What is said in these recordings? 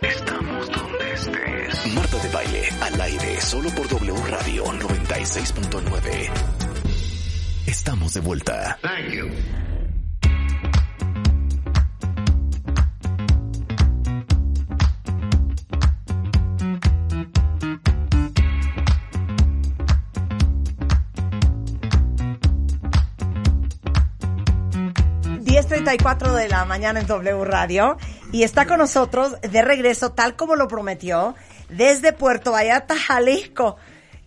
Estamos donde estés. Marta de Baile, al aire, solo por W Radio 96.9. Estamos de vuelta. Thank you. 10.34 de la mañana en W Radio y está con nosotros de regreso, tal como lo prometió, desde Puerto Vallarta, Jalisco,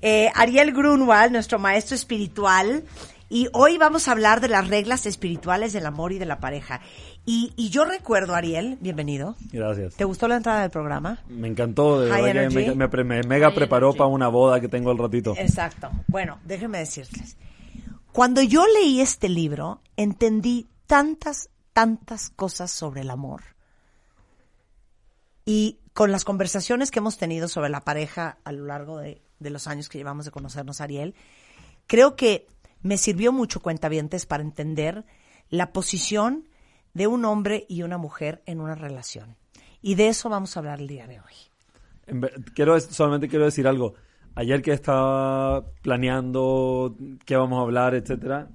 eh, Ariel Grunwald, nuestro maestro espiritual. Y hoy vamos a hablar de las reglas espirituales del amor y de la pareja. Y, y yo recuerdo, Ariel, bienvenido. Gracias. ¿Te gustó la entrada del programa? Me encantó, de High verdad que me, energy. me me mega preparó para una boda que tengo al ratito. Exacto. Bueno, déjenme decirles. Cuando yo leí este libro, entendí tantas, tantas cosas sobre el amor. Y con las conversaciones que hemos tenido sobre la pareja a lo largo de, de los años que llevamos de conocernos, Ariel, creo que me sirvió mucho cuentavientes para entender la posición de un hombre y una mujer en una relación. Y de eso vamos a hablar el día de hoy. Quiero, solamente quiero decir algo. Ayer que estaba planeando qué vamos a hablar, etcétera,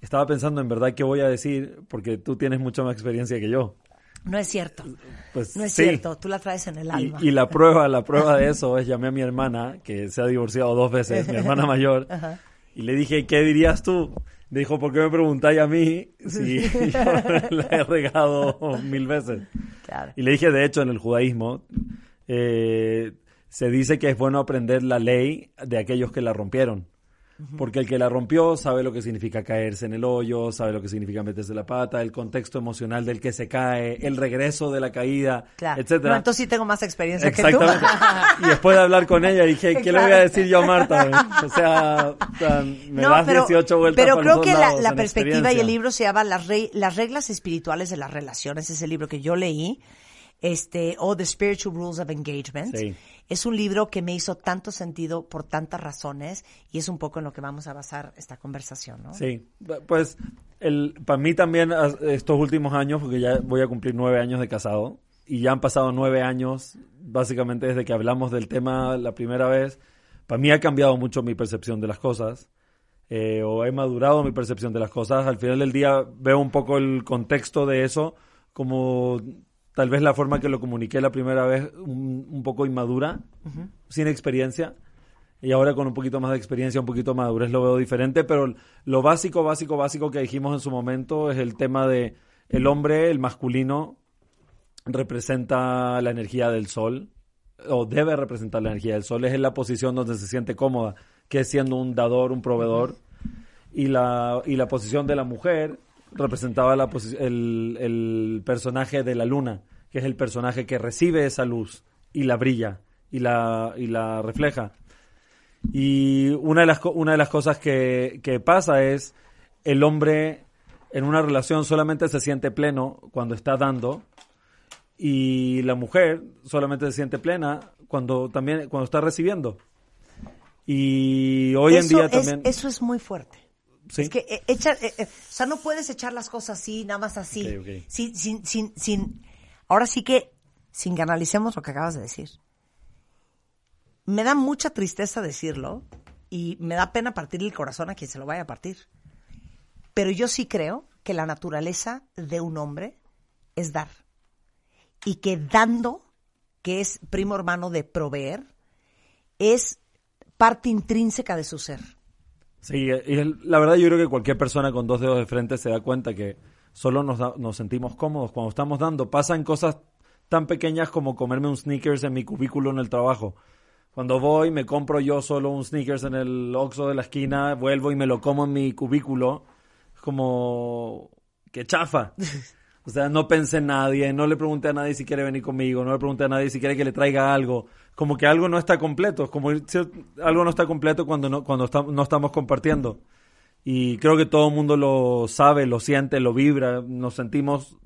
estaba pensando en verdad qué voy a decir, porque tú tienes mucha más experiencia que yo. No es cierto. Pues No es sí. cierto. Tú la traes en el Y, alma. y la prueba, la prueba de eso es llamé a mi hermana, que se ha divorciado dos veces, mi hermana mayor, Ajá. y le dije, ¿qué dirías tú? Dijo, ¿por qué me preguntáis a mí si yo la he regado mil veces? Claro. Y le dije, de hecho, en el judaísmo, eh, se dice que es bueno aprender la ley de aquellos que la rompieron. Porque el que la rompió sabe lo que significa caerse en el hoyo, sabe lo que significa meterse la pata, el contexto emocional del que se cae, el regreso de la caída, Claro. etcétera. No, entonces sí tengo más experiencia que tú. Y después de hablar con ella dije, ¿qué le voy a decir yo a Marta? O sea, o sea, me no, das pero, 18 vueltas pero creo que la, perspectiva y el libro se llama las, Re- las reglas espirituales de las relaciones. Es el libro que yo leí, este, o The Spiritual Rules of Engagement. Sí. Es un libro que me hizo tanto sentido por tantas razones y es un poco en lo que vamos a basar esta conversación, ¿no? Sí, pues el, para mí también estos últimos años, porque ya voy a cumplir nueve años de casado, y ya han pasado nueve años, básicamente desde que hablamos del tema la primera vez, para mí ha cambiado mucho mi percepción de las cosas, eh, o he madurado mi percepción de las cosas. Al final del día veo un poco el contexto de eso como tal vez la forma que lo comuniqué la primera vez un, un poco inmadura, sin experiencia. Y ahora con un poquito más de experiencia, un poquito más de madurez lo veo diferente, pero lo básico, básico, básico que dijimos en su momento es el tema de el hombre, el masculino, representa la energía del sol, o debe representar la energía del sol, es en la posición donde se siente cómoda, que es siendo un dador, un proveedor, y la, y la posición de la mujer representaba la el, el personaje de la luna, que es el personaje que recibe esa luz y la brilla y la, y la refleja. Y una de las, una de las cosas que, que pasa es el hombre en una relación solamente se siente pleno cuando está dando y la mujer solamente se siente plena cuando también cuando está recibiendo. Y hoy en día es- también Eso es muy fuerte. Sí. Es que eh, echar, eh, eh, o sea, no puedes echar las cosas así, nada más así. Sin, sin, sin, sin, ahora sí que, sin que analicemos lo que acabas de decir. Me da mucha tristeza decirlo y me da pena partir el corazón a quien se lo vaya a partir. Pero yo sí creo que la naturaleza de un hombre es dar. Y que dando, que es primo hermano de proveer, es parte intrínseca de su ser. Sí, y el- la verdad yo creo que cualquier persona con dos dedos de frente se da cuenta que solo nos, da- nos sentimos cómodos cuando estamos dando. Pasan cosas tan pequeñas como comerme un sneakers en mi cubículo en el trabajo. Cuando voy, me compro yo solo un sneakers en el Oxxo de la esquina, vuelvo y me lo como en mi cubículo. Es como... que chafa. O sea, no pensé en nadie, no le pregunté a nadie si quiere venir conmigo, no le pregunté a nadie si quiere que le traiga algo. Como que algo no está completo, como algo no está completo cuando no, cuando no estamos compartiendo. Y creo que todo el mundo lo sabe, lo siente, lo vibra, nos sentimos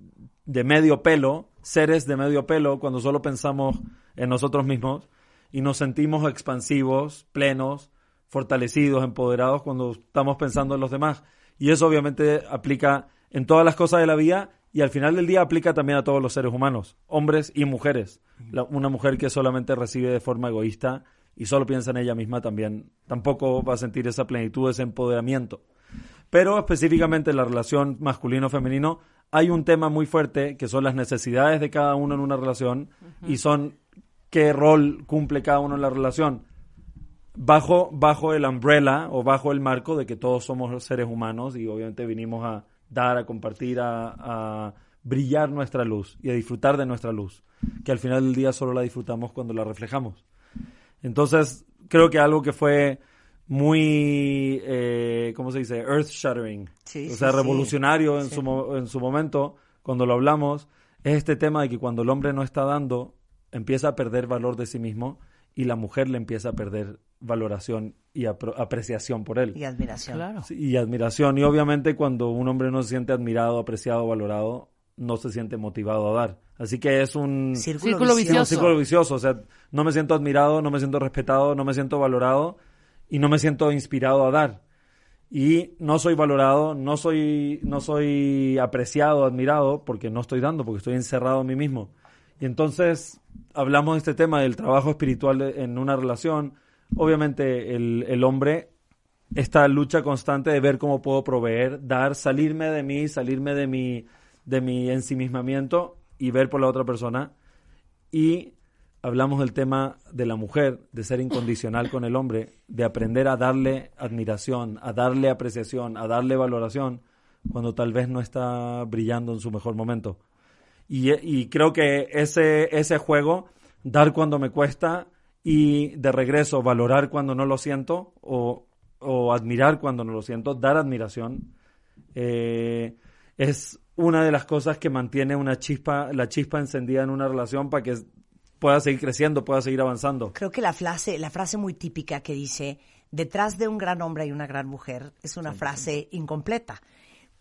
de medio pelo, seres de medio pelo, cuando solo pensamos en nosotros mismos y nos sentimos expansivos, plenos, fortalecidos, empoderados cuando estamos pensando en los demás. Y eso obviamente aplica en todas las cosas de la vida y al final del día aplica también a todos los seres humanos, hombres y mujeres. La- una mujer que solamente recibe de forma egoísta y solo piensa en ella misma también, tampoco va a sentir esa plenitud, ese empoderamiento. Pero específicamente en la relación masculino-femenino hay un tema muy fuerte que son las necesidades de cada uno en una relación y son qué rol cumple cada uno en la relación bajo, bajo el umbrella o bajo el marco de que todos somos seres humanos y obviamente vinimos a dar, a compartir, a, a brillar nuestra luz y a disfrutar de nuestra luz, que al final del día solo la disfrutamos cuando la reflejamos. Entonces, creo que algo que fue muy, eh, ¿cómo se dice? Earth shattering. Sí, o sea, sí. revolucionario en, su, en su momento, cuando lo hablamos, es este tema de que cuando el hombre no está dando, empieza a perder valor de sí mismo y la mujer le empieza a perder valoración y apro- apreciación por él. Y admiración. Claro. Sí, Y admiración. Y obviamente cuando un hombre no se siente admirado, apreciado, valorado, no se siente motivado a dar. Así que es un Círculo, Círculo un vicioso. círculo vicioso. O sea, no me siento admirado, no me siento respetado, no me siento valorado y no me siento inspirado a dar. Y no soy valorado, no soy, no soy apreciado, admirado, porque no estoy dando, porque estoy encerrado en mí mismo. Y entonces hablamos de este tema del trabajo espiritual de- en una relación. Obviamente el, el hombre, esta lucha constante de ver cómo puedo proveer, dar, salirme de mí, salirme de mi, de mi ensimismamiento y ver por la otra persona. Y hablamos del tema de la mujer, de ser incondicional con el hombre, de aprender a darle admiración, a darle apreciación, a darle valoración, cuando tal vez no está brillando en su mejor momento. Y, y creo que ese, ese juego, dar cuando me cuesta y de regreso valorar cuando no lo siento o, o admirar cuando no lo siento, dar admiración, eh, es una de las cosas que mantiene una chispa, la chispa encendida en una relación para que pueda seguir creciendo, pueda seguir avanzando. Creo que la frase, la frase muy típica que dice, detrás de un gran hombre hay una gran mujer, es una frase incompleta.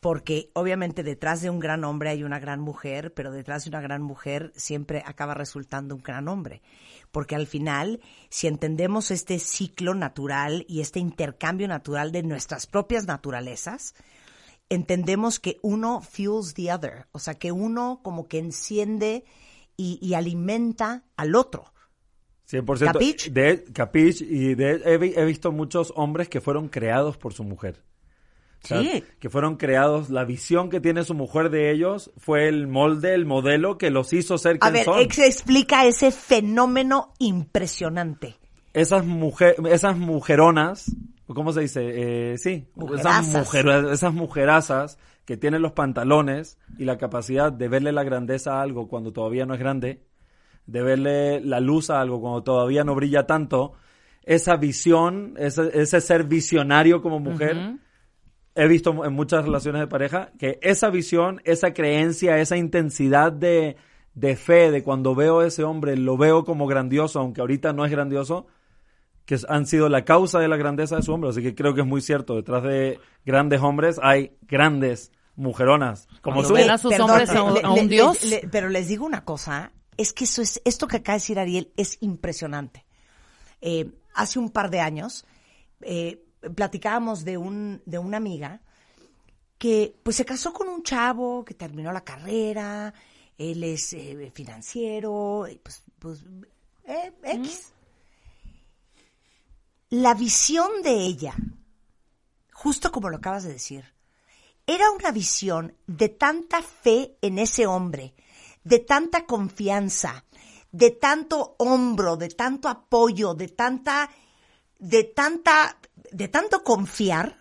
Porque obviamente detrás de un gran hombre hay una gran mujer, pero detrás de una gran mujer siempre acaba resultando un gran hombre. Porque al final, si entendemos este ciclo natural y este intercambio natural de nuestras propias naturalezas, entendemos que uno fuels the other, o sea, que uno como que enciende y, y alimenta al otro. 100%. ¿Capich? De, capich, y de, he visto muchos hombres que fueron creados por su mujer. O sea, Sí. Que fueron creados, la visión que tiene su mujer de ellos fue el molde, el modelo que los hizo ser A ver, son. ex- explica ese fenómeno impresionante. esas, mujer, esas mujeronas, ¿cómo se dice? Eh, sí, esas, mujer, esas mujerazas que tienen los pantalones y la capacidad de verle la grandeza a algo cuando todavía no es grande, de verle la luz a algo cuando todavía no brilla tanto, esa visión, ese, ese ser visionario como mujer, he visto en muchas relaciones de pareja que esa visión, esa creencia, esa intensidad de, de fe, de cuando veo a ese hombre, lo veo como grandioso, aunque ahorita no es grandioso, que han sido la causa de la grandeza de su hombre. Así que creo que es muy cierto. Detrás de grandes hombres hay grandes mujeronas. Como tú. ven a sus hombres a un- a un dios. le- pero les digo una cosa, es que eso es, esto que acaba de decir Ariel es impresionante. Eh, hace un par de años eh, platicábamos de un, de una amiga que pues se casó con un chavo que terminó la carrera, él es eh, financiero, pues, pues eh, X. La visión de ella, justo como lo acabas de decir, era una visión de tanta fe en ese hombre, de tanta confianza, de tanto hombro, de tanto apoyo, de tanta, de tanta, de tanto confiar,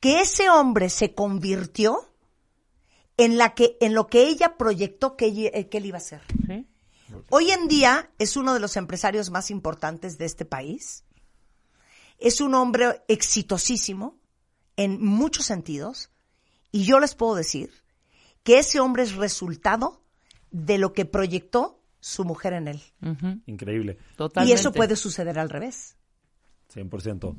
que ese hombre se convirtió en la que, en lo que ella proyectó que, ella- eh, que él iba a ser. Sí. Hoy en día es uno de los empresarios más importantes de este país. Es un hombre exitosísimo en muchos sentidos. Y yo les puedo decir que ese hombre es resultado de lo que proyectó su mujer en él. Increíble. Totalmente. Y eso puede suceder al revés. 100%.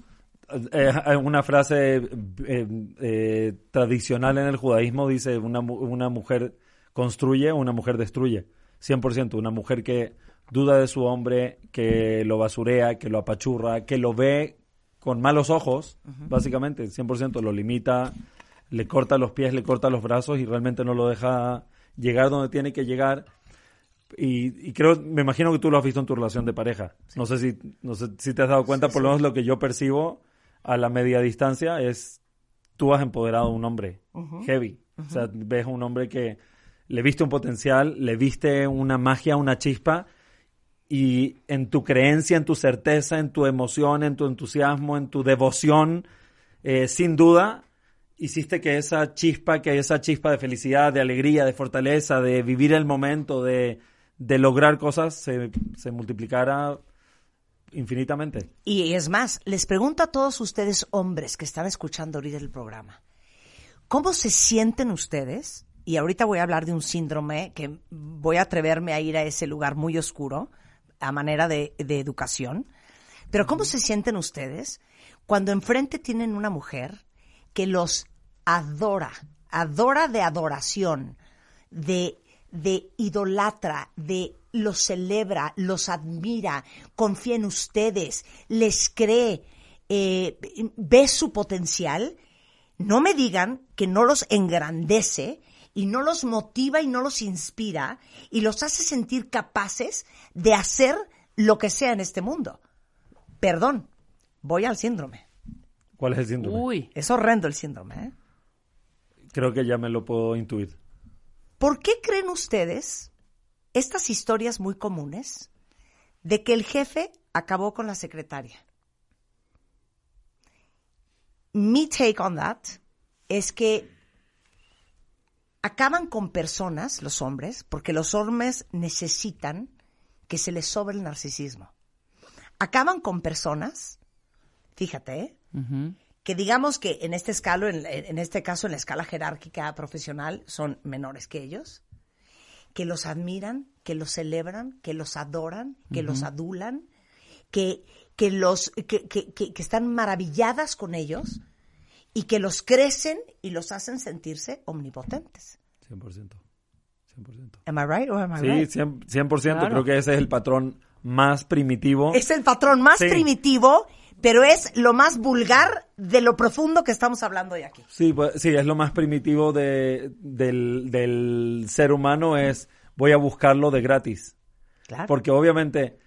Eh, hay una frase eh, eh, tradicional en el judaísmo dice, una, una mujer construye, una mujer destruye. 100%. Una mujer que duda de su hombre, que lo basurea, que lo apachurra, que lo ve con malos ojos, básicamente, 100%. Lo limita, le corta los pies, le corta los brazos y realmente no lo deja llegar donde tiene que llegar. Y, y creo, me imagino que tú lo has visto en tu relación de pareja. No sé si, no sé si te has dado cuenta, por lo menos lo que yo percibo a la media distancia es tú has empoderado a un hombre heavy. O sea, ves a un hombre que le viste un potencial, le viste una magia, una chispa, y en tu creencia, en tu certeza, en tu emoción, en tu entusiasmo, en tu devoción, eh, sin duda, hiciste que esa chispa, que esa chispa de felicidad, de alegría, de fortaleza, de vivir el momento, de, de lograr cosas, se, se multiplicara infinitamente. Y es más, les pregunto a todos ustedes hombres que están escuchando ahorita el programa, ¿cómo se sienten ustedes? Y ahorita voy a hablar de un síndrome que voy a atreverme a ir a ese lugar muy oscuro a manera de, de educación. Pero ¿cómo se sienten ustedes cuando enfrente tienen una mujer que los adora, adora de adoración, de, de idolatra, de los celebra, los admira, confía en ustedes, les cree, eh, ve su potencial? No me digan que no los engrandece y no los motiva y no los inspira y los hace sentir capaces de hacer lo que sea en este mundo. Perdón, voy al síndrome. ¿Cuál es el síndrome? Uy, Es horrendo el síndrome. ¿eh? Creo que ya me lo puedo intuir. ¿Por qué creen ustedes estas historias muy comunes de que el jefe acabó con la secretaria? Mi take on that es que acaban con personas, los hombres, porque los hombres necesitan que se les sobre el narcisismo. Acaban con personas, fíjate, ¿eh? Que digamos que en este escalo, en, en este caso en la escala jerárquica profesional, son menores que ellos, que los admiran, que los celebran, que los adoran, que los adulan, que, que los que, que- que- están maravilladas con ellos y que los crecen y los hacen sentirse omnipotentes. 100%. 100%. Am I right or am I Sí, right? 100%, 100%, Claro. creo que ese es el patrón más primitivo. Es el patrón más Sí. primitivo, pero es lo más vulgar de lo profundo que estamos hablando hoy aquí. Sí, pues, sí, es lo más primitivo de, del, del ser humano es voy a buscarlo de gratis. Claro. Porque obviamente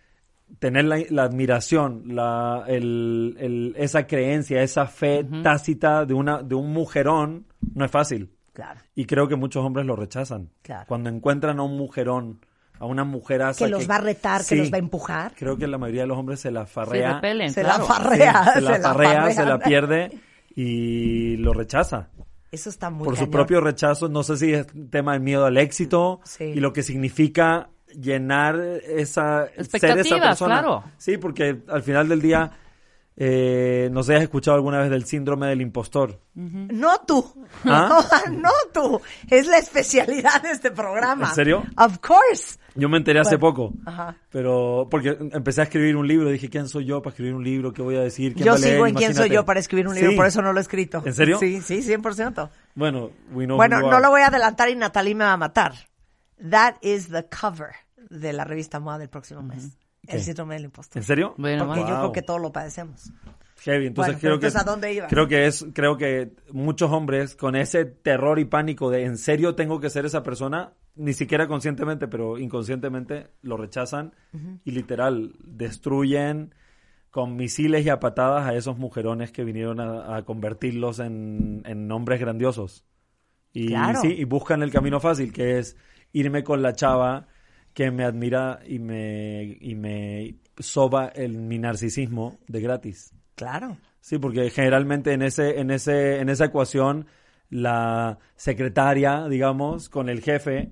tener la, la admiración, la, el, el- esa creencia, esa fe tácita de, una, de un mujerón no es fácil. Claro. Y creo que muchos hombres lo rechazan. Claro. Cuando encuentran a un mujerón, a una mujeraza Que los va a retar, que los va a empujar. Creo que la mayoría de los hombres se la se farrea. repelen, Se claro. la farrea. se la farrea, se la pierde y lo rechaza. Eso está muy por su propio rechazo, no sé si es tema de miedo al éxito Sí. y lo que significa llenar esa ser esa persona. claro. Sí, porque al final del día eh, no sé has escuchado alguna vez del síndrome del impostor. No tú. ¿Ah? No, tú. Es la especialidad de este programa. ¿En serio? Of course. Yo me enteré hace Bueno, poco, ajá. pero porque empecé a escribir un libro, dije, ¿quién soy yo para escribir un libro? ¿Qué voy a decir? ¿Quién Yo va a leer? sigo en quién soy yo para escribir un libro, Sí. por eso no lo he escrito. ¿En serio? Sí, sí, 100%. Bueno, we know Bueno, no lo voy a adelantar y Natalie me va a matar. That is the cover de la revista MOA del próximo mes. El síndrome del impostor. ¿En serio? Bueno, Porque yo creo que todos lo padecemos. Heavy, entonces Bueno, creo pero que entonces, ¿a dónde ibas? creo que es creo que muchos hombres con ese terror y pánico de en serio tengo que ser esa persona, ni siquiera conscientemente, pero inconscientemente lo rechazan y literal destruyen con misiles y a patadas a esos mujerones que vinieron a, a convertirlos en, en hombres grandiosos. Y Claro. sí, y buscan el camino fácil, que es irme con la chava que me admira y me, y me soba el, mi narcisismo de gratis. Claro. Sí, porque generalmente en ese, en ese, en esa ecuación, la secretaria, digamos, con el jefe,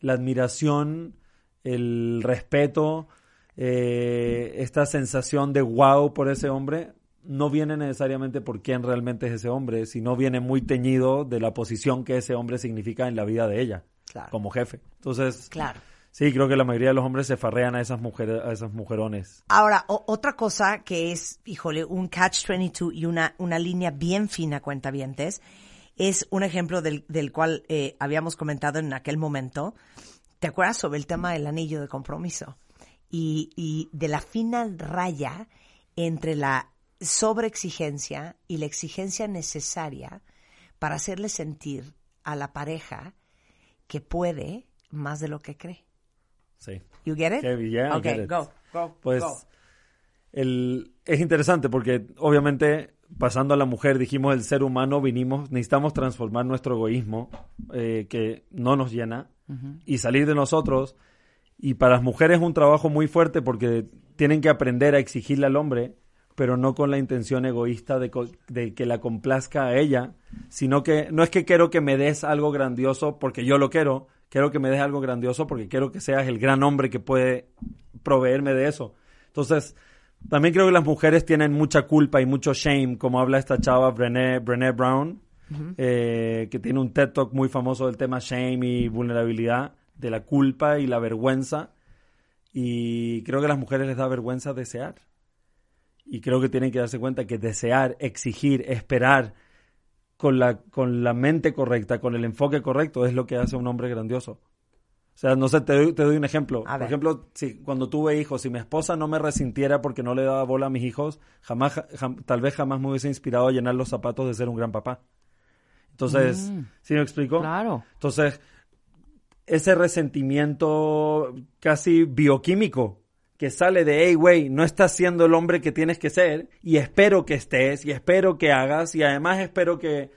la admiración, el respeto, eh, esta sensación de wow por ese hombre, no viene necesariamente por quién realmente es ese hombre, sino viene muy teñido de la posición que ese hombre significa en la vida de ella, Claro. como jefe. Entonces, Claro. Sí, creo que la mayoría de los hombres se farrean a esas mujeres, a esas mujerones. Ahora, otra cosa que es, híjole, un catch-22 y una, una línea bien fina, cuentavientes, es un ejemplo del, del cual eh, habíamos comentado en aquel momento. ¿Te acuerdas sobre el tema del anillo de compromiso? Y, y de la fina raya entre la sobreexigencia y la exigencia necesaria para hacerle sentir a la pareja que puede más de lo que cree. Sí. You get it? Heavy, yeah, I okay, get it. go, go, Pues go. el, es interesante porque obviamente pasando a la mujer dijimos el ser humano vinimos, necesitamos transformar nuestro egoísmo eh, que no nos llena y salir de nosotros. Y para las mujeres es un trabajo muy fuerte porque tienen que aprender a exigirle al hombre, pero no con la intención egoísta de, co- de que la complazca a ella, sino que no es que quiero que me des algo grandioso porque yo lo quiero, quiero que me des algo grandioso porque quiero que seas el gran hombre que puede proveerme de eso. Entonces, también creo que las mujeres tienen mucha culpa y mucho shame, como habla esta chava Brené, Brené Brown, eh, que tiene un TED Talk muy famoso del tema shame y vulnerabilidad, de la culpa y la vergüenza. Y creo que a las mujeres les da vergüenza desear. Y creo que tienen que darse cuenta que desear, exigir, esperar con la, con la mente correcta, con el enfoque correcto, es lo que hace a un hombre grandioso. O sea, no sé, te doy, te doy un ejemplo. A Por ver. ejemplo, si cuando tuve hijos, si mi esposa no me resintiera porque no le daba bola a mis hijos, jamás, jam- tal vez jamás me hubiese inspirado a llenar los zapatos de ser un gran papá. Entonces, Mm. ¿sí me explico? Claro. Entonces, ese resentimiento casi bioquímico que sale de, hey, güey, no estás siendo el hombre que tienes que ser y espero que estés y espero que hagas y además espero que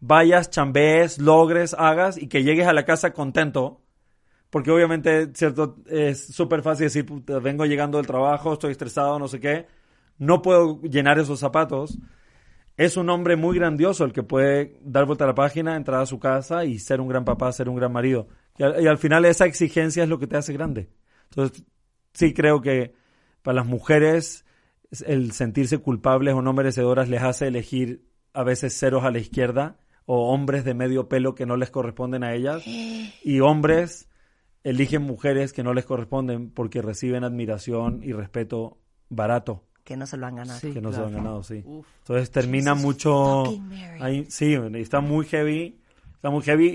vayas, chambees, logres, hagas y que llegues a la casa contento. Porque obviamente, cierto, es súper fácil decir, "Puta, vengo llegando del trabajo, estoy estresado, no sé qué, no puedo llenar esos zapatos. Es un hombre muy grandioso el que puede dar vuelta a la página, entrar a su casa y ser un gran papá, ser un gran marido. Y al, y al final esa exigencia es lo que te hace grande. Entonces, sí creo que para las mujeres es- el sentirse culpables o no merecedoras les hace elegir a veces ceros a la izquierda o hombres de medio pelo que no les corresponden a ellas y hombres eligen mujeres que no les corresponden porque reciben admiración y respeto barato Que no se lo han ganado. Sí, que no se lo han ganado, sí. Uf. Entonces termina Jesus mucho ahí, sí, está muy heavy,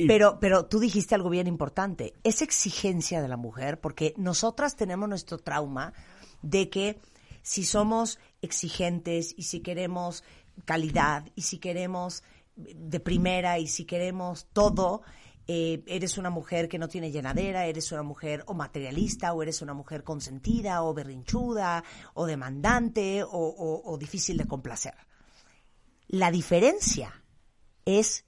Pero, pero tú dijiste algo bien importante. Es exigencia de la mujer, porque nosotras tenemos nuestro trauma de que si somos exigentes y si queremos calidad y si queremos de primera y si queremos todo, eh, eres una mujer que no tiene llenadera, eres una mujer o materialista, o eres una mujer consentida, o berrinchuda, o demandante, o- o difícil de complacer. La diferencia es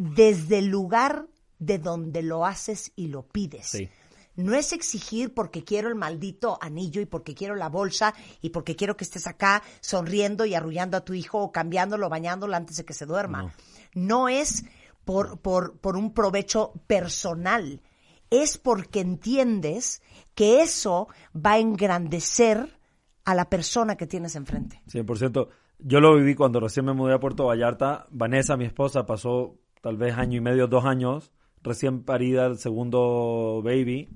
desde el lugar de donde lo haces y lo pides. Sí. No es exigir porque quiero el maldito anillo y porque quiero la bolsa y porque quiero que estés acá sonriendo y arrullando a tu hijo o cambiándolo, bañándolo antes de que se duerma. No, es por, por, por un provecho personal. Es porque entiendes que eso va a engrandecer a la persona que tienes enfrente. 100%. Yo lo viví cuando recién me mudé a Puerto Vallarta. Vanessa, mi esposa, pasó tal vez año y medio, dos años, recién parida el segundo baby.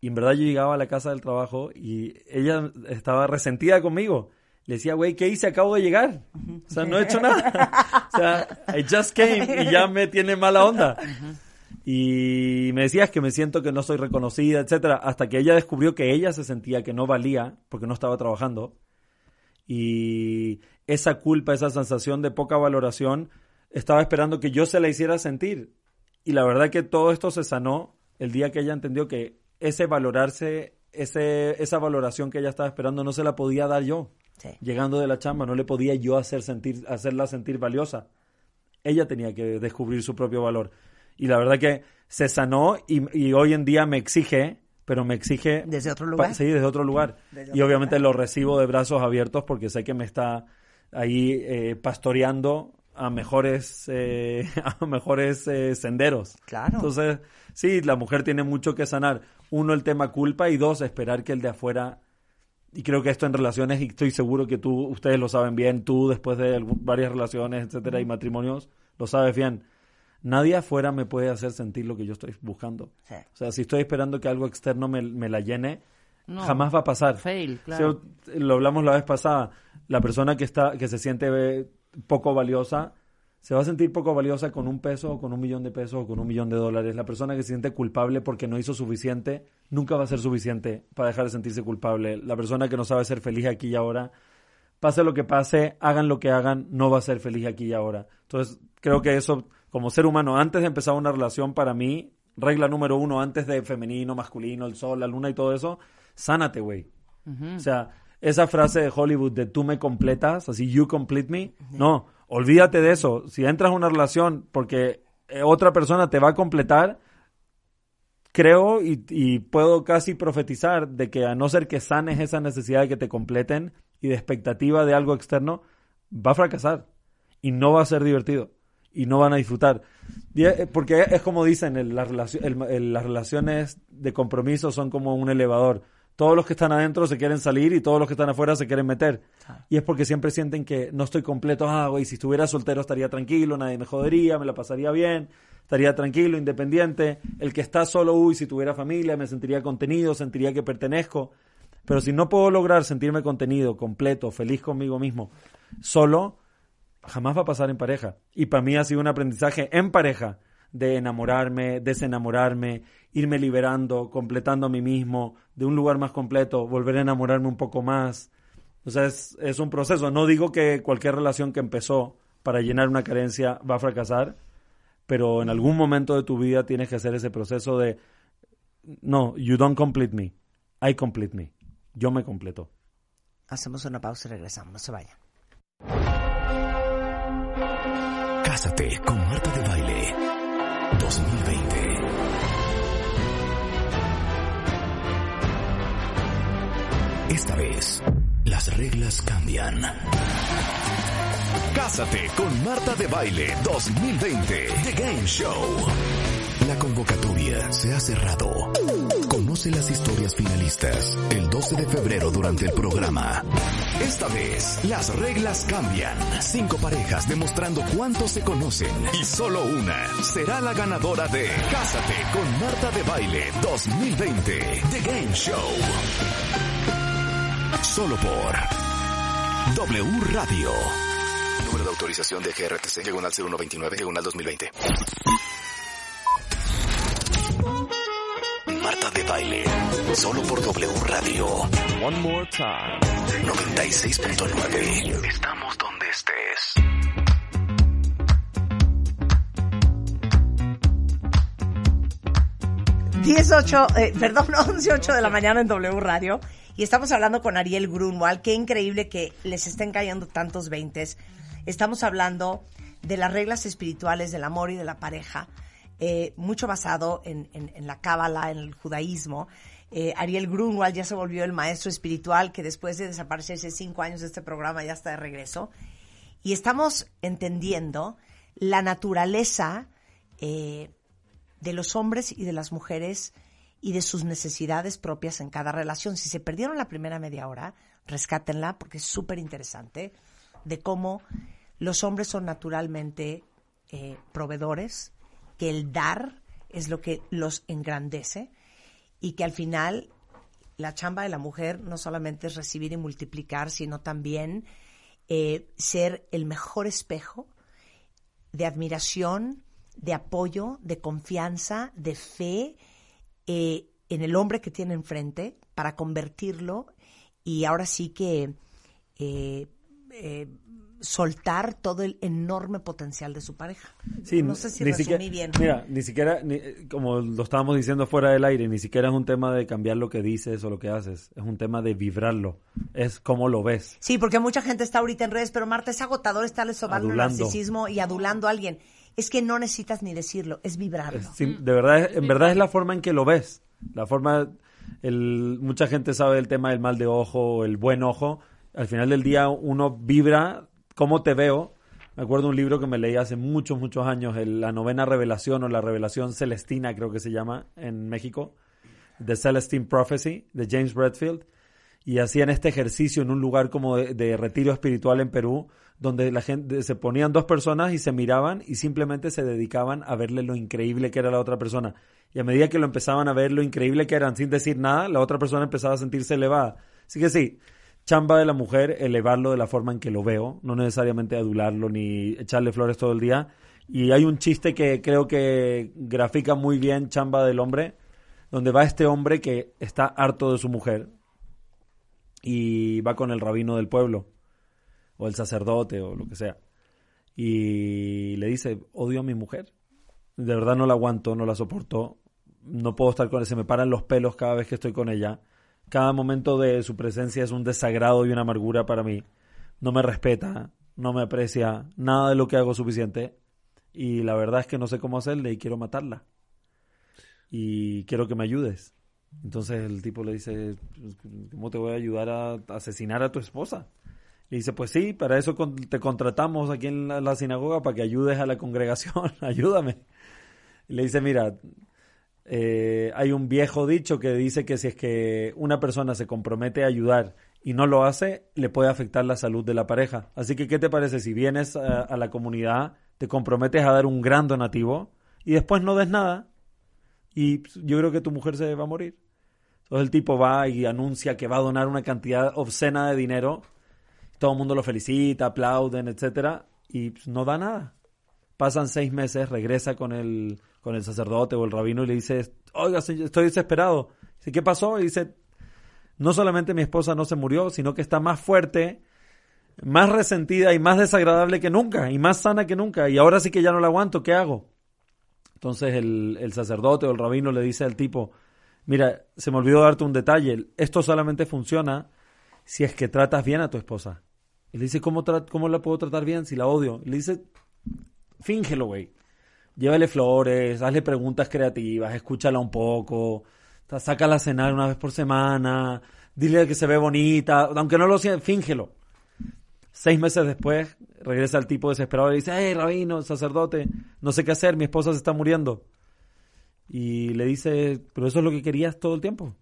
Y en verdad yo llegaba a la casa del trabajo y ella estaba resentida conmigo. Le decía, güey, ¿qué hice? Acabo de llegar. O sea, no he hecho nada. o sea, I just came y ya me tiene mala onda. Y me decías que me siento que no soy reconocida, etcétera, hasta que ella descubrió que ella se sentía que no valía porque no estaba trabajando. Y esa culpa, esa sensación de poca valoración, estaba esperando que yo se la hiciera sentir. Y la verdad que todo esto se sanó el día que ella entendió que ese valorarse, ese, esa valoración que ella estaba esperando no se la podía dar yo. Sí. Llegando de la chamba, no le podía yo hacer sentir, hacerla sentir valiosa. Ella tenía que descubrir su propio valor. Y la verdad que se sanó y, y hoy en día me exige, pero me exige... Desde otro lugar. sí, desde otro lugar. Desde y otro obviamente lugar. lo recibo de brazos abiertos porque sé que me está ahí eh, pastoreando a mejores, eh, a mejores eh, senderos. Claro. Entonces, sí, la mujer tiene mucho que sanar. Uno, el tema culpa y dos, esperar que el de afuera y creo que esto en relaciones, y estoy seguro que tú, ustedes lo saben bien, tú después de varias relaciones, etcétera, y matrimonios, lo sabes bien. Nadie afuera me puede hacer sentir lo que yo estoy buscando. Sí. O sea, si estoy esperando que algo externo me, me la llene, No. jamás va a pasar. Fail, claro. Lo hablamos la vez pasada. La persona que está, que se siente eh, poco valiosa, se va a sentir poco valiosa con un peso, o con un millón de pesos, o con un millón de dólares. La persona que se siente culpable porque no hizo suficiente, nunca va a ser suficiente para dejar de sentirse culpable. La persona que no sabe ser feliz aquí y ahora, pase lo que pase, hagan lo que hagan, no va a ser feliz aquí y ahora. Entonces, creo que eso, como ser humano, antes de empezar una relación, para mí, regla número uno, antes de femenino, masculino, el sol, la luna y todo eso, sánate, güey. O sea, esa frase de Hollywood de tú me completas, así you complete me, no, olvídate de eso. Si entras a una relación porque eh, otra persona te va a completar, creo y, puedo casi profetizar de que a no ser que sanes esa necesidad de que te completen y de expectativa de algo externo, va a fracasar y no va a ser divertido y no van a disfrutar. Eh, Porque es como dicen, las relaciones de compromiso son como un elevador. Todos los que están adentro se quieren salir y todos los que están afuera se quieren meter. Y es porque siempre sienten que no estoy completo. Ah, güey, si estuviera soltero estaría tranquilo, nadie me jodería, me la pasaría bien, estaría tranquilo, independiente. El que está solo, uy, si tuviera familia, me sentiría contenido, sentiría que pertenezco. Pero si no puedo lograr sentirme contenido, completo, feliz conmigo mismo, solo, jamás va a pasar en pareja. Y para mí ha sido un aprendizaje en pareja de enamorarme, desenamorarme, irme liberando, completando a mí mismo, de un lugar más completo, volver a enamorarme un poco más. O sea, es, es un proceso. No digo que cualquier relación que empezó para llenar una carencia va a fracasar, pero en algún momento de tu vida tienes que hacer ese proceso de, no, you don't complete me, I complete me. Yo me completo. Hacemos una pausa y regresamos. No se vayan. Cásate con Marta de Baile 2020. Esta vez, las reglas cambian. Cásate con Marta de Baile 2020 The Game Show. La convocatoria se ha cerrado. Conoce las historias finalistas el 12 de febrero durante el programa. Esta vez, las reglas cambian. Cinco parejas demostrando cuánto se conocen y solo una será la ganadora de Cásate con Marta de Baile 2020 The Game Show. Solo por W Radio. Número de autorización de GRTC, llegó al 0129, llegó al 2020. Marta de Baile, solo por W Radio. One more time. 96.9. Estamos donde estés. Diez ocho, eh, perdón, 11 8 de la mañana en W Radio. Y estamos hablando con Ariel Grunwald. Qué increíble que les estén cayendo tantos veintes. Estamos hablando de las reglas espirituales del amor y de la pareja, eh, mucho basado en, en- en la cábala, en el judaísmo. Eh, Ariel Grunwald ya se volvió el maestro espiritual que después de desaparecerse cinco años de este programa ya está de regreso. Y estamos entendiendo la naturaleza eh, de los hombres y de las mujeres y de sus necesidades propias en cada relación. Si se perdieron la primera media hora, rescátenla porque es súper interesante de cómo los hombres son naturalmente eh, proveedores, que el dar es lo que los engrandece y que al final la chamba de la mujer no solamente es recibir y multiplicar, sino también eh, ser el mejor espejo de admiración, de apoyo, de confianza, de fe eh, en el hombre que tiene enfrente para convertirlo y ahora sí que eh, eh, soltar todo el enorme potencial de su pareja. Sí, no sé si resumí siquiera, bien. Mira, ni siquiera, ni- como lo estábamos diciendo fuera del aire, ni siquiera es un tema de cambiar lo que dices o lo que haces, es un tema de vibrarlo, es cómo lo ves. Sí, porque mucha gente está ahorita en redes, pero Marta, es agotador estarle sobando el narcisismo y adulando a alguien. Es que no necesitas ni decirlo, es vibrarlo. De verdad, es- en verdad es la forma en que lo ves. La forma, el, mucha gente sabe el tema del mal de ojo el buen ojo. Al final del día uno vibra cómo te veo. Me acuerdo un libro que me leí hace muchos, muchos años, el- la novena revelación o la revelación celestina creo que se llama en México, The Celestine Prophecy de James Redfield. y hacían este ejercicio en un lugar como de, de retiro espiritual en Perú, donde la gente se ponían dos personas y se miraban y simplemente se dedicaban a verle lo increíble que era la otra persona. Y a medida que lo empezaban a ver lo increíble que eran sin decir nada, la otra persona empezaba a sentirse elevada. Así que sí, chamba de la mujer, elevarlo de la forma en que lo veo, no necesariamente adularlo ni echarle flores todo el día. Y hay un chiste que creo que grafica muy bien chamba del hombre, donde va este hombre que está harto de su mujer y va con el rabino del pueblo, o el sacerdote, o lo que sea. Y le dice, odio a mi mujer. De verdad no la aguanto, no la soporto. No puedo estar con ella, se me paran los pelos cada vez que estoy con ella. Cada momento de su presencia es un desagrado y una amargura para mí. No me respeta, no me aprecia, nada de lo que hago es suficiente. Y la verdad es que no sé cómo hacerle y quiero matarla. Y quiero que me ayudes. Entonces el tipo le dice, ¿cómo te voy a ayudar a asesinar a tu esposa? Y dice, pues sí, para eso te contratamos aquí en la, la sinagoga para que ayudes a la congregación, ayúdame. Y le dice, mira, eh, hay un viejo dicho que dice que si es que una persona se compromete a ayudar y no lo hace, le puede afectar la salud de la pareja. Así que, ¿qué te parece si vienes a, a la comunidad, te comprometes a dar un gran donativo y después no des nada? Y yo creo que tu mujer se va a morir. Entonces el tipo va y anuncia que va a donar una cantidad obscena de dinero. Todo el mundo lo felicita, aplauden, etcétera, y no da nada. Pasan seis meses, regresa con el, con el sacerdote o el rabino y le dice, oiga, estoy desesperado. Dice, ¿qué pasó? Y dice, no solamente mi esposa no se murió, sino que está más fuerte, más resentida y más desagradable que nunca, y más sana que nunca, y ahora sí que ya no la aguanto, ¿qué hago? Entonces el, el sacerdote o el rabino le dice al tipo, mira, se me olvidó darte un detalle, esto solamente funciona si es que tratas bien a tu esposa. Y le dice, ¿cómo, cómo la puedo tratar bien si la odio? Y le dice, fíngelo, güey. Llévale flores, hazle preguntas creativas, escúchala un poco, sácala a cenar una vez por semana, dile que se ve bonita, aunque no lo sea, fíngelo. Seis meses después, regresa el tipo desesperado y le dice, hey, rabino, sacerdote, no sé qué hacer, mi esposa se está muriendo. Y le dice, pero eso es lo que querías todo el tiempo.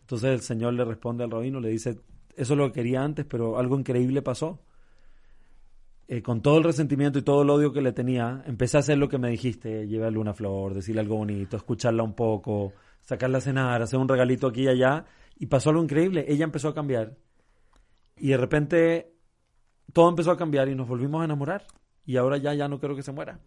Entonces el Señor le responde al rabino, le dice, eso es lo que quería antes, pero algo increíble pasó. Eh, con todo el resentimiento y todo el odio que le tenía, empecé a hacer lo que me dijiste, llevarle una flor, decirle algo bonito, escucharla un poco, sacarla a cenar, hacer un regalito aquí y allá, y pasó algo increíble, ella empezó a cambiar. Y de repente todo empezó a cambiar y nos volvimos a enamorar. Y ahora ya, ya no quiero que se muera.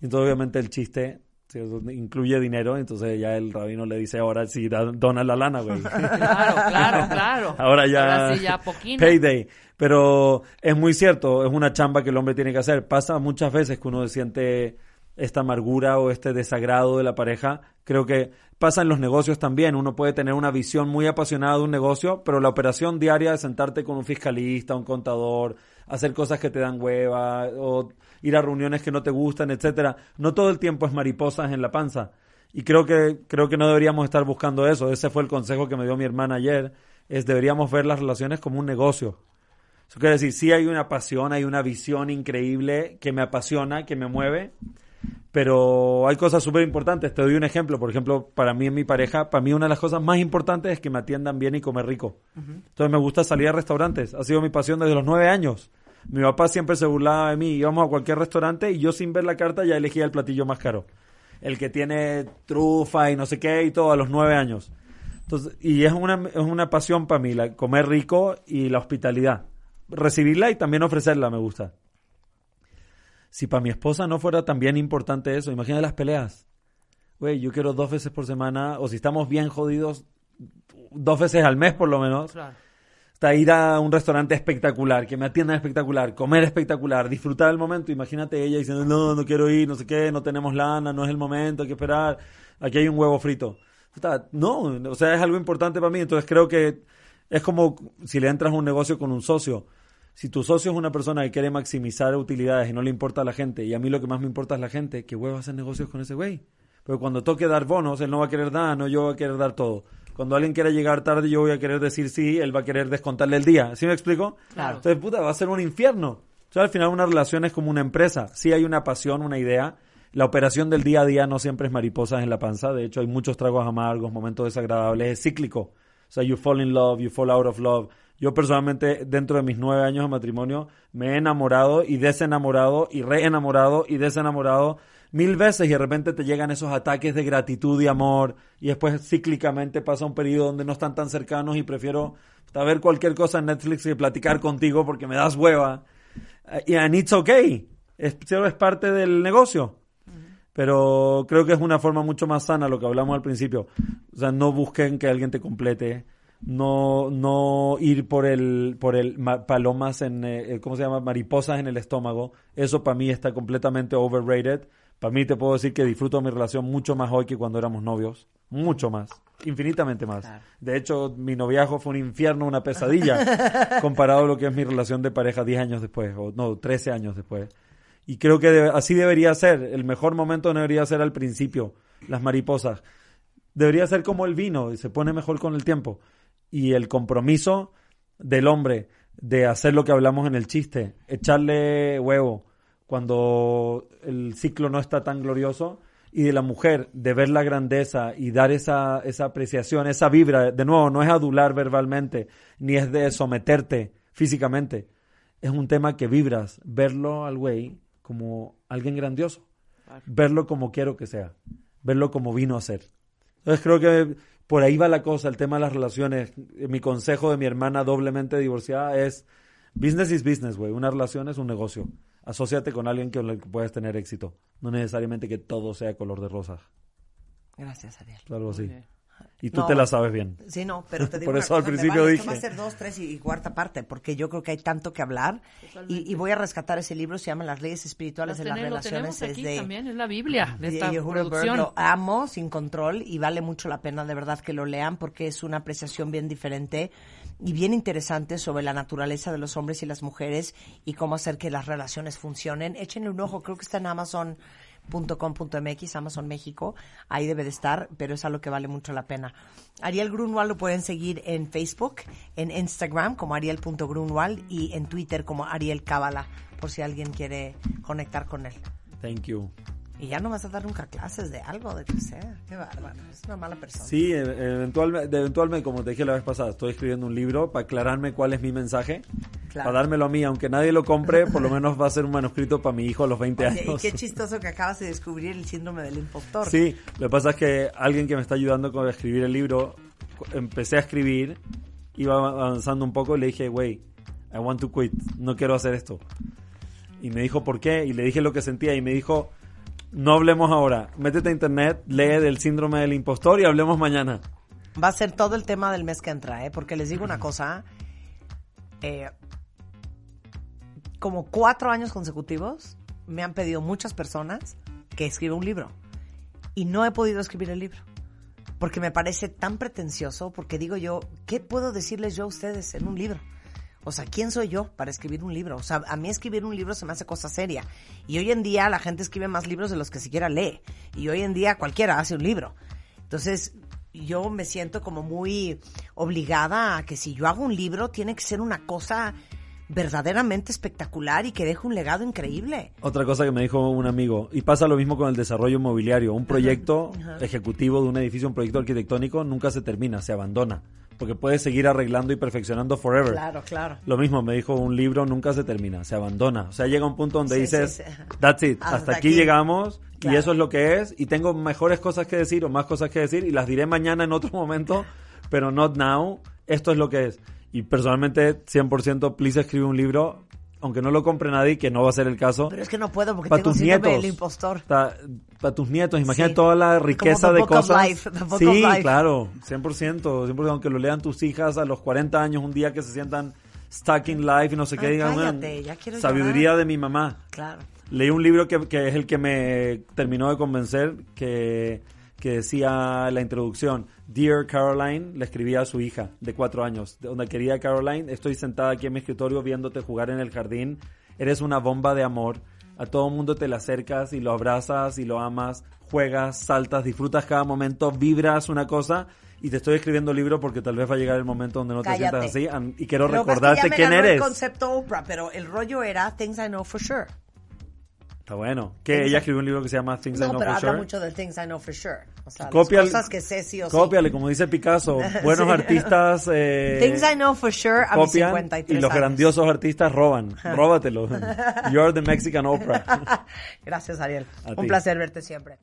Y entonces obviamente el chiste eso incluye dinero, entonces ya el rabino le dice ahora sí, da- dona la lana, güey. Claro, claro, claro. Ahora ya, Ahora sí, ya payday. Pero es muy cierto, es una chamba que el hombre tiene que hacer. Pasa muchas veces que uno siente esta amargura o este desagrado de la pareja. Creo que pasa en los negocios también. Uno puede tener una visión muy apasionada de un negocio, pero la operación diaria de sentarte con un fiscalista, un contador, hacer cosas que te dan hueva o ir a reuniones que no te gustan, etcétera. No todo el tiempo es mariposas en la panza. Y creo que creo que no deberíamos estar buscando eso. Ese fue el consejo que me dio mi hermana ayer. Es deberíamos ver las relaciones como un negocio. Eso quiere decir, sí hay una pasión, hay una visión increíble que me apasiona, que me mueve, pero hay cosas súper importantes. Te doy un ejemplo. Por ejemplo, para mí en mi pareja, para mí una de las cosas más importantes es que me atiendan bien y comer rico. Entonces me gusta salir a restaurantes. Ha sido mi pasión desde los nueve años. Mi papá siempre se burlaba de mí. Íbamos a cualquier restaurante y yo sin ver la carta ya elegía el platillo más caro. El que tiene trufa y no sé qué y todo a los nueve años. Entonces, y es una, es una pasión para mí, la, comer rico y la hospitalidad. Recibirla y también ofrecerla me gusta. Si para mi esposa no fuera también importante eso, imagina las peleas. Güey, yo quiero dos veces por semana, o si estamos bien jodidos, dos veces al mes por lo menos. Hasta ir a un restaurante espectacular, que me atiendan espectacular, comer espectacular, disfrutar el momento. Imagínate ella diciendo, no, no quiero ir, no sé qué, no tenemos lana, no es el momento, hay que esperar, aquí hay un huevo frito. No, o sea, es algo importante para mí, entonces creo que es como si le entras a un negocio con un socio. Si tu socio es una persona que quiere maximizar utilidades y no le importa a la gente, y a mí lo que más me importa es la gente, ¿qué huevo hacer negocios con ese güey? Pero cuando toque dar bonos, él no va a querer dar, no, yo voy a querer dar todo. Cuando alguien quiera llegar tarde, yo voy a querer decir sí, él va a querer descontarle el día. ¿Sí me explico? Claro. Entonces, puta, va a ser un infierno. O sea, al final una relación es como una empresa. Sí hay una pasión, una idea. La operación del día a día no siempre es mariposas en la panza. De hecho, hay muchos tragos amargos, momentos desagradables. Es cíclico. O sea, you fall in love, you fall out of love. Yo personalmente, dentro de mis nueve años de matrimonio, me he enamorado y desenamorado y reenamorado y desenamorado mil veces y de repente te llegan esos ataques de gratitud y amor y después cíclicamente pasa un periodo donde no están tan cercanos y prefiero ver cualquier cosa en Netflix y platicar contigo porque me das hueva. Eh, Y and it's okay. Es, es parte del negocio. Pero creo que es una forma mucho más sana lo que hablamos al principio. O sea, no busquen que alguien te complete. No, no ir por el, por el ma- palomas en, eh, ¿cómo se llama? Mariposas en el estómago. Eso para mí está completamente overrated. Para mí te puedo decir que disfruto mi relación mucho más hoy que cuando éramos novios. Mucho más. Infinitamente más. De hecho, mi noviazgo fue un infierno, una pesadilla, comparado a lo que es mi relación de pareja 10 años después, o no, 13 años después. Y creo que así debería ser. El mejor momento no debería ser al principio, las mariposas. Debería ser como el vino, y se pone mejor con el tiempo. Y el compromiso del hombre de hacer lo que hablamos en el chiste, echarle huevo cuando el ciclo no está tan glorioso, y de la mujer de ver la grandeza y dar esa, esa apreciación, esa vibra. De nuevo, no es adular verbalmente, ni es de someterte físicamente. Es un tema que vibras, verlo al güey como alguien grandioso, verlo como quiero que sea, verlo como vino a ser. Entonces creo que por ahí va la cosa, el tema de las relaciones. Mi consejo de mi hermana doblemente divorciada es business is business, güey. Una relación es un negocio. Asociate con alguien con el que puedes tener éxito. No necesariamente que todo sea color de rosa. Gracias, Ariel. Algo así. Y tú No. te la sabes bien. Sí, no, pero te digo Por una eso al cosa, principio vale, dije. va a ser dos, tres y, y cuarta parte, porque yo creo que hay tanto que hablar. Y, y voy a rescatar ese libro, se llama Las leyes espirituales Lo de las lo relaciones. tenemos aquí es de, también, es la Biblia de de esta producción. Lo amo sin control y vale mucho la pena de verdad que lo lean porque es una apreciación bien diferente y bien interesante sobre la naturaleza de los hombres y las mujeres y cómo hacer que las relaciones funcionen. Échenle un ojo, creo que está en amazon.com.mx, Amazon México, ahí debe de estar, pero es algo que vale mucho la pena. Ariel Grunwald lo pueden seguir en Facebook, en Instagram como ariel.grunwald y en Twitter como Ariel Cábala, por si alguien quiere conectar con él. Thank you. Y ya no vas a dar nunca clases de algo, de que sea. Qué bárbaro. Es una mala persona. Sí, eventualmente, eventualmente, como te dije la vez pasada, estoy escribiendo un libro para aclararme cuál es mi mensaje, Claro. para dármelo a mí, aunque nadie lo compre, por lo menos va a ser un manuscrito para mi hijo a los 20 Oye, y años. qué chistoso que acabas de descubrir el síndrome del impostor. Sí, lo que pasa es que alguien que me está ayudando con escribir el libro, empecé a escribir, iba avanzando un poco y le dije, güey, I want to quit, no quiero hacer esto. Y me dijo, ¿por qué? Y le dije lo que sentía y me dijo, no hablemos ahora, métete a internet, lee del síndrome del impostor y hablemos mañana. Va a ser todo el tema del mes que entra, ¿eh? Porque les digo una cosa. eh, como cuatro años consecutivos me han pedido muchas personas que escriba un libro. Y no he podido escribir el libro. Porque me parece tan pretencioso, porque digo yo, ¿qué puedo decirles yo a ustedes en un libro? O sea, ¿quién soy yo para escribir un libro? O sea, a mí escribir un libro se me hace cosa seria. Y hoy en día la gente escribe más libros de los que siquiera lee. Y hoy en día cualquiera hace un libro. Entonces, yo me siento como muy obligada a que si yo hago un libro, tiene que ser una cosa verdaderamente espectacular y que deje un legado increíble. Otra cosa que me dijo un amigo, y pasa lo mismo con el desarrollo inmobiliario, un proyecto ejecutivo de un edificio, un proyecto arquitectónico, nunca se termina, se abandona, porque puedes seguir arreglando y perfeccionando forever. Claro, claro. Lo mismo me dijo un libro, nunca se termina, se abandona. O sea, llega un punto donde Sí, dices, sí, sí. that's it, Hasta hasta, aquí, aquí. llegamos Claro. y eso es lo que es y tengo mejores cosas que decir o más cosas que decir y las diré mañana en otro momento, pero not now, esto es lo que es. Y personalmente, 100%, please escribe un libro, aunque no lo compre nadie, que no va a ser el caso. Pero es que no puedo porque tengo tus nietos. del impostor. Para tus nietos, imagina Sí. toda la riqueza de cosas. Life, sí, claro, 100%, 100%, aunque lo lean tus hijas a los 40 años, un día que se sientan stuck in life y no sé qué, Ay, digan, cállate, "Man, ya quiero sabiduría llorar". de mi mamá. Claro. Leí un libro que, que es el que me terminó de convencer, que, que decía la introducción, Dear Caroline, le escribía a su hija de cuatro años, donde quería Caroline, estoy sentada aquí en mi escritorio viéndote jugar en el jardín, eres una bomba de amor, a todo mundo te le acercas y lo abrazas y lo amas, juegas, saltas, disfrutas cada momento, vibras una cosa y te estoy escribiendo el libro porque tal vez va a llegar el momento donde no te sientas así y quiero Lo que recordarte ya me quién ganó eres. el concepto Oprah, pero el rollo era Things I Know for Sure. Está bueno. Que ella escribió un libro que se llama Things I No, Know pero For habla Sure. mucho de Things I Know For Sure. O sea, Cópiale- las cosas que sé sí o sí. Cópiale, como dice Picasso. Buenos Sí. artistas eh, Things I Know For Sure a mis copian 53 y los años. grandiosos artistas roban. Róbatelo. You're the Mexican Oprah. Gracias, Ariel. A Un ti. placer verte siempre.